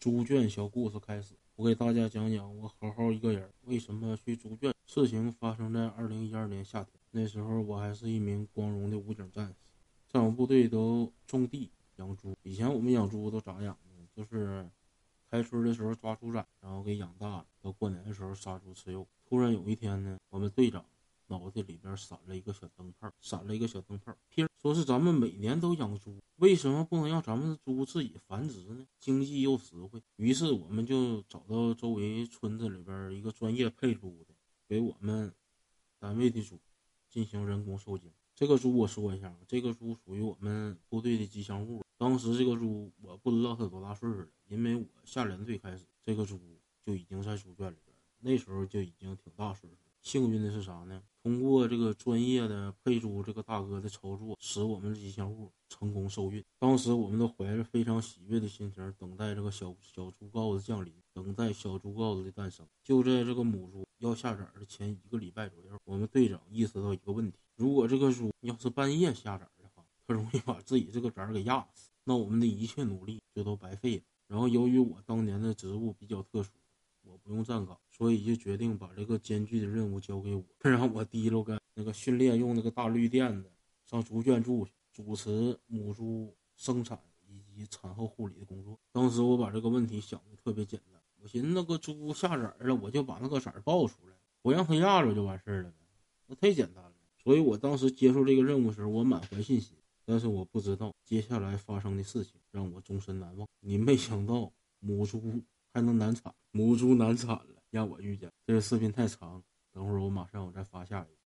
猪圈小故事开始，我给大家讲讲我好好一个人为什么去猪圈。事情发生在二零一二年夏天，那时候我还是一名光荣的武警战士，在我部队都种地养猪。以前我们养猪都咋养呢？就是开春的时候抓猪崽，然后给养大了，到过年的时候杀猪吃肉。突然有一天呢，我们队长。脑袋里边闪了一个小灯泡，闪了一个小灯泡，屁说是咱们每年都养猪，为什么不能让咱们的猪自己繁殖呢？经济又实惠。于是我们就找到周围村子里边一个专业配猪的，给我们单位的猪进行人工受精。这个猪我说一下，这个猪属于我们部队的吉祥物。当时这个猪我不知道它多大岁数了，因为我下连队开始，这个猪就已经在猪圈里边，那时候就已经挺大岁数了。幸运的是啥呢？通过这个专业的配猪这个大哥的操作，使我们的吉祥物成功受孕。当时我们都怀着非常喜悦的心情，等待这个小小猪羔子降临，等待小猪羔子的诞生。就在这个母猪要下崽的前一个礼拜左右，我们队长意识到一个问题：如果这个猪要是半夜下崽的话，它容易把自己这个崽给压死，那我们的一切努力就都白费了。然后由于我当年的职务比较特殊。我不用站岗，所以就决定把这个艰巨的任务交给我，让我提溜个那个训练用那个大绿垫子上猪圈住去，主持母猪生产以及产后护理的工作。当时我把这个问题想的特别简单，我寻思那个猪下崽了，我就把那个崽抱出来，我让它压着就完事儿了呗，那太简单了。所以我当时接受这个任务时候，我满怀信心，但是我不知道接下来发生的事情让我终身难忘。你没想到母猪。还能难产，母猪难产了，让我遇见。这个视频太长，等会儿我马上我再发下一个。